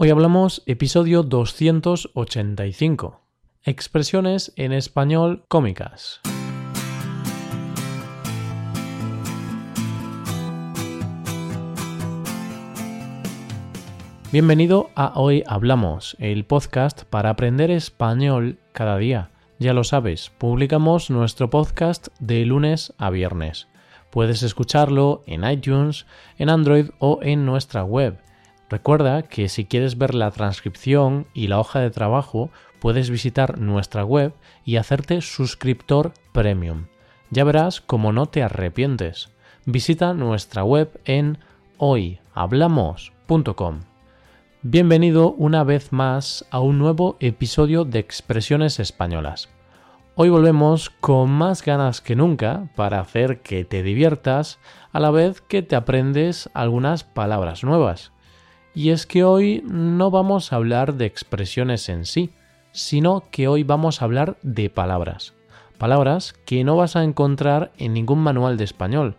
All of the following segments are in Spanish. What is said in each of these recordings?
Hoy hablamos episodio 285. Expresiones en español cómicas. Bienvenido a Hoy Hablamos, el podcast para aprender español cada día. Ya lo sabes, publicamos nuestro podcast de lunes a viernes. Puedes escucharlo en iTunes, en Android o en nuestra web Recuerda que si quieres ver la transcripción y la hoja de trabajo, puedes visitar nuestra web y hacerte suscriptor premium. Ya verás cómo no te arrepientes. Visita nuestra web en hoyhablamos.com. Bienvenido una vez más a un nuevo episodio de Expresiones Españolas. Hoy volvemos con más ganas que nunca para hacer que te diviertas a la vez que te aprendes algunas palabras nuevas. Y es que hoy no vamos a hablar de expresiones en sí, sino que hoy vamos a hablar de palabras. Palabras que no vas a encontrar en ningún manual de español,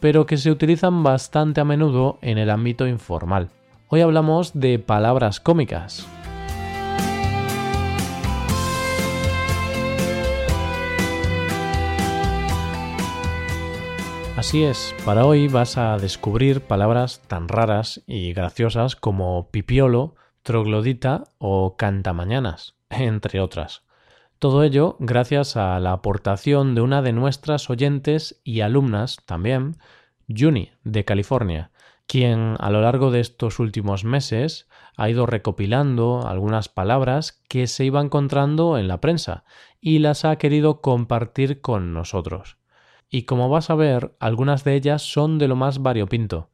pero que se utilizan bastante a menudo en el ámbito informal. Hoy hablamos de palabras cómicas. Así es, para hoy vas a descubrir palabras tan raras y graciosas como pipiolo, troglodita o cantamañanas, entre otras. Todo ello gracias a la aportación de una de nuestras oyentes y alumnas también, Juni, de California, quien a lo largo de estos últimos meses ha ido recopilando algunas palabras que se iba encontrando en la prensa y las ha querido compartir con nosotros y como vas a ver, algunas de ellas son de lo más variopinto.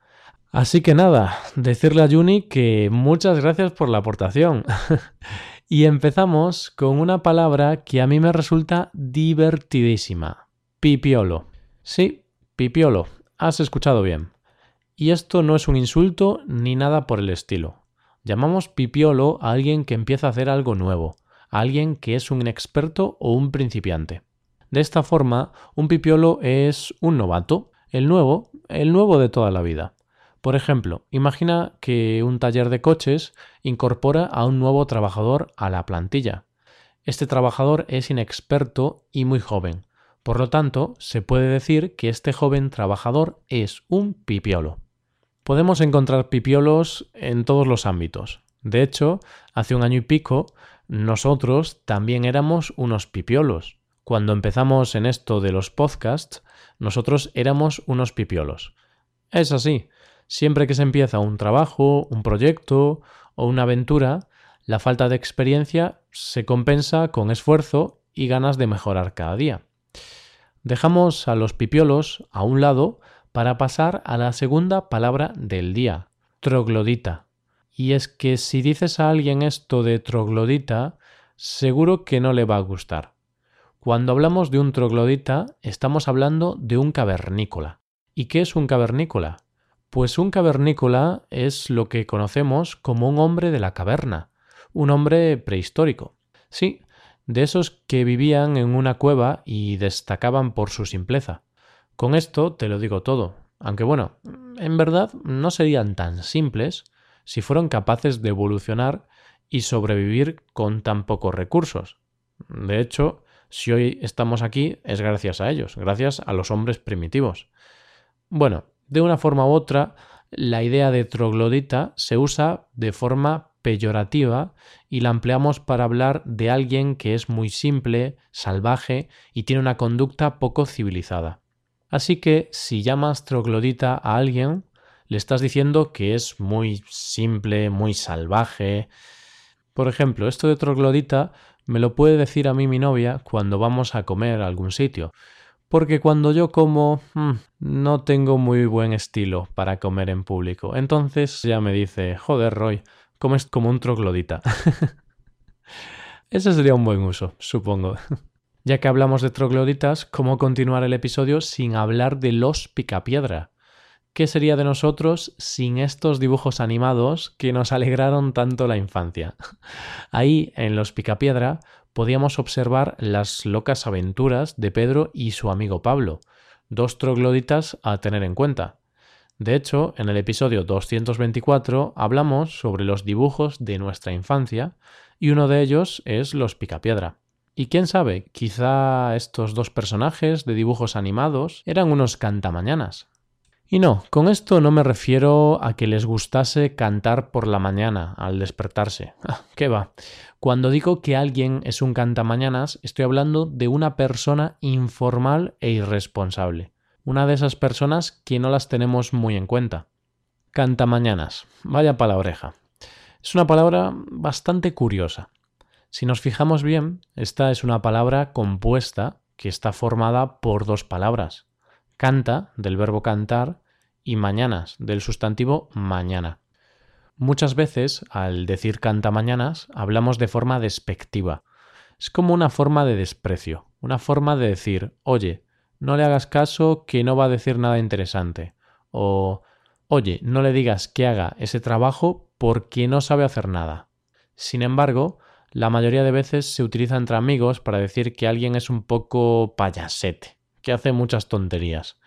Así que nada, decirle a Juni que muchas gracias por la aportación. y empezamos con una palabra que a mí me resulta divertidísima. Pipiolo. Sí, pipiolo. Has escuchado bien. Y esto no es un insulto ni nada por el estilo. Llamamos pipiolo a alguien que empieza a hacer algo nuevo, a alguien que es un experto o un principiante. De esta forma, un pipiolo es un novato, el nuevo, el nuevo de toda la vida. Por ejemplo, imagina que un taller de coches incorpora a un nuevo trabajador a la plantilla. Este trabajador es inexperto y muy joven. Por lo tanto, se puede decir que este joven trabajador es un pipiolo. Podemos encontrar pipiolos en todos los ámbitos. De hecho, hace un año y pico, nosotros también éramos unos pipiolos. Cuando empezamos en esto de los podcasts, nosotros éramos unos pipiolos. Es así. Siempre que se empieza un trabajo, un proyecto o una aventura, la falta de experiencia se compensa con esfuerzo y ganas de mejorar cada día. Dejamos a los pipiolos a un lado para pasar a la segunda palabra del día, troglodita. Y es que si dices a alguien esto de troglodita, seguro que no le va a gustar. Cuando hablamos de un troglodita, estamos hablando de un cavernícola. ¿Y qué es un cavernícola? Pues un cavernícola es lo que conocemos como un hombre de la caverna, un hombre prehistórico. Sí, de esos que vivían en una cueva y destacaban por su simpleza. Con esto te lo digo todo, aunque bueno, en verdad no serían tan simples si fueron capaces de evolucionar y sobrevivir con tan pocos recursos. De hecho, si hoy estamos aquí es gracias a ellos, gracias a los hombres primitivos. Bueno, de una forma u otra, la idea de troglodita se usa de forma peyorativa y la empleamos para hablar de alguien que es muy simple, salvaje y tiene una conducta poco civilizada. Así que si llamas troglodita a alguien, le estás diciendo que es muy simple, muy salvaje. Por ejemplo, esto de troglodita me lo puede decir a mí mi novia cuando vamos a comer a algún sitio. Porque cuando yo como mm, no tengo muy buen estilo para comer en público. Entonces ya me dice, joder Roy, comes como un troglodita. Ese sería un buen uso, supongo. ya que hablamos de trogloditas, ¿cómo continuar el episodio sin hablar de los picapiedra? ¿Qué sería de nosotros sin estos dibujos animados que nos alegraron tanto la infancia? Ahí, en Los Picapiedra, podíamos observar las locas aventuras de Pedro y su amigo Pablo, dos trogloditas a tener en cuenta. De hecho, en el episodio 224 hablamos sobre los dibujos de nuestra infancia y uno de ellos es los Picapiedra. Y quién sabe, quizá estos dos personajes de dibujos animados eran unos cantamañanas. Y no, con esto no me refiero a que les gustase cantar por la mañana al despertarse. Ah, ¿Qué va? Cuando digo que alguien es un cantamañanas, estoy hablando de una persona informal e irresponsable. Una de esas personas que no las tenemos muy en cuenta. Cantamañanas. Vaya para la oreja. Es una palabra bastante curiosa. Si nos fijamos bien, esta es una palabra compuesta que está formada por dos palabras. Canta, del verbo cantar, y mañanas, del sustantivo mañana. Muchas veces, al decir canta mañanas, hablamos de forma despectiva. Es como una forma de desprecio, una forma de decir, oye, no le hagas caso que no va a decir nada interesante. O, oye, no le digas que haga ese trabajo porque no sabe hacer nada. Sin embargo, la mayoría de veces se utiliza entre amigos para decir que alguien es un poco payasete, que hace muchas tonterías.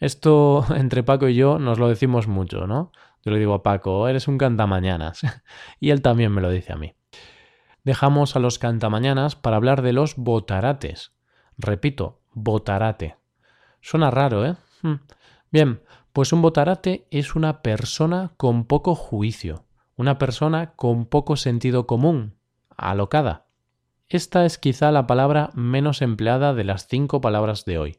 Esto entre Paco y yo nos lo decimos mucho, ¿no? Yo le digo a Paco, eres un cantamañanas. y él también me lo dice a mí. Dejamos a los cantamañanas para hablar de los botarates. Repito, botarate. Suena raro, ¿eh? Hmm. Bien, pues un botarate es una persona con poco juicio, una persona con poco sentido común, alocada. Esta es quizá la palabra menos empleada de las cinco palabras de hoy.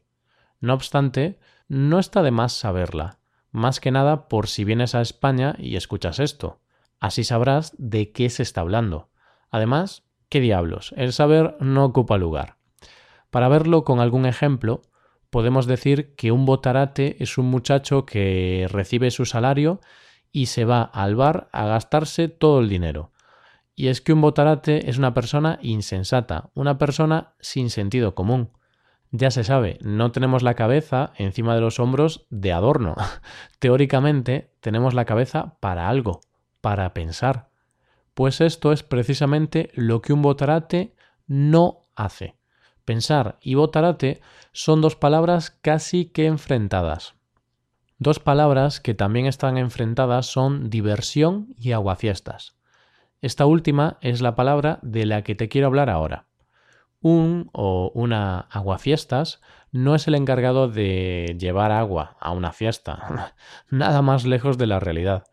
No obstante, no está de más saberla más que nada por si vienes a España y escuchas esto. Así sabrás de qué se está hablando. Además, ¿qué diablos? El saber no ocupa lugar. Para verlo con algún ejemplo, podemos decir que un botarate es un muchacho que recibe su salario y se va al bar a gastarse todo el dinero. Y es que un botarate es una persona insensata, una persona sin sentido común. Ya se sabe, no tenemos la cabeza encima de los hombros de adorno. Teóricamente tenemos la cabeza para algo, para pensar. Pues esto es precisamente lo que un botarate no hace. Pensar y botarate son dos palabras casi que enfrentadas. Dos palabras que también están enfrentadas son diversión y aguafiestas. Esta última es la palabra de la que te quiero hablar ahora un o una aguafiestas no es el encargado de llevar agua a una fiesta. Nada más lejos de la realidad.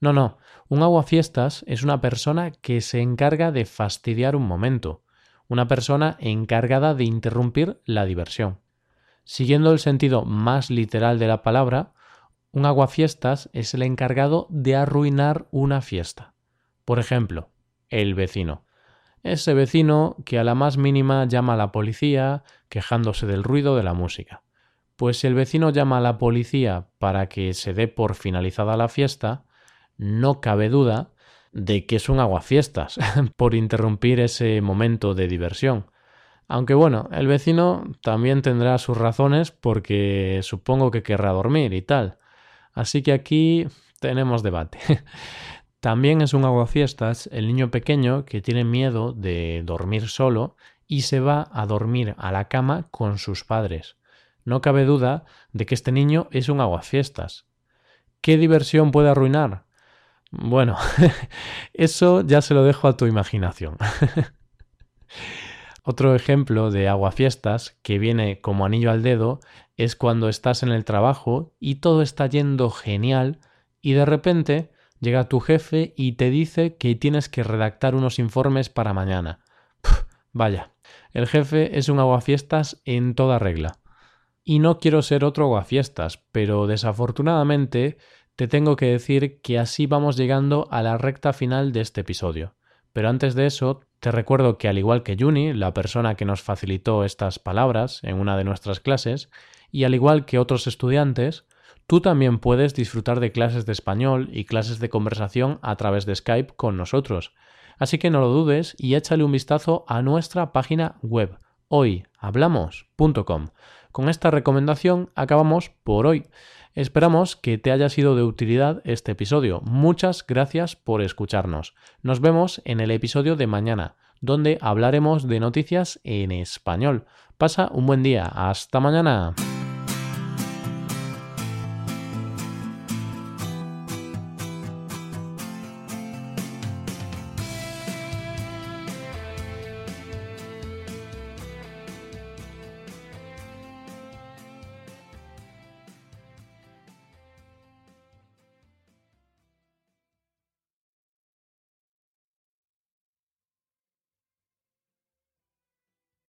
No, no, un aguafiestas es una persona que se encarga de fastidiar un momento, una persona encargada de interrumpir la diversión. Siguiendo el sentido más literal de la palabra, un aguafiestas es el encargado de arruinar una fiesta. Por ejemplo, el vecino ese vecino que a la más mínima llama a la policía quejándose del ruido de la música. Pues si el vecino llama a la policía para que se dé por finalizada la fiesta, no cabe duda de que es un aguafiestas por interrumpir ese momento de diversión. Aunque bueno, el vecino también tendrá sus razones porque supongo que querrá dormir y tal. Así que aquí tenemos debate. También es un aguafiestas el niño pequeño que tiene miedo de dormir solo y se va a dormir a la cama con sus padres. No cabe duda de que este niño es un aguafiestas. ¿Qué diversión puede arruinar? Bueno, eso ya se lo dejo a tu imaginación. Otro ejemplo de aguafiestas que viene como anillo al dedo es cuando estás en el trabajo y todo está yendo genial y de repente llega tu jefe y te dice que tienes que redactar unos informes para mañana. vaya, el jefe es un aguafiestas en toda regla. Y no quiero ser otro aguafiestas, pero desafortunadamente te tengo que decir que así vamos llegando a la recta final de este episodio. Pero antes de eso, te recuerdo que al igual que Juni, la persona que nos facilitó estas palabras en una de nuestras clases, y al igual que otros estudiantes, Tú también puedes disfrutar de clases de español y clases de conversación a través de Skype con nosotros. Así que no lo dudes y échale un vistazo a nuestra página web hoyhablamos.com. Con esta recomendación acabamos por hoy. Esperamos que te haya sido de utilidad este episodio. Muchas gracias por escucharnos. Nos vemos en el episodio de mañana, donde hablaremos de noticias en español. Pasa un buen día. Hasta mañana.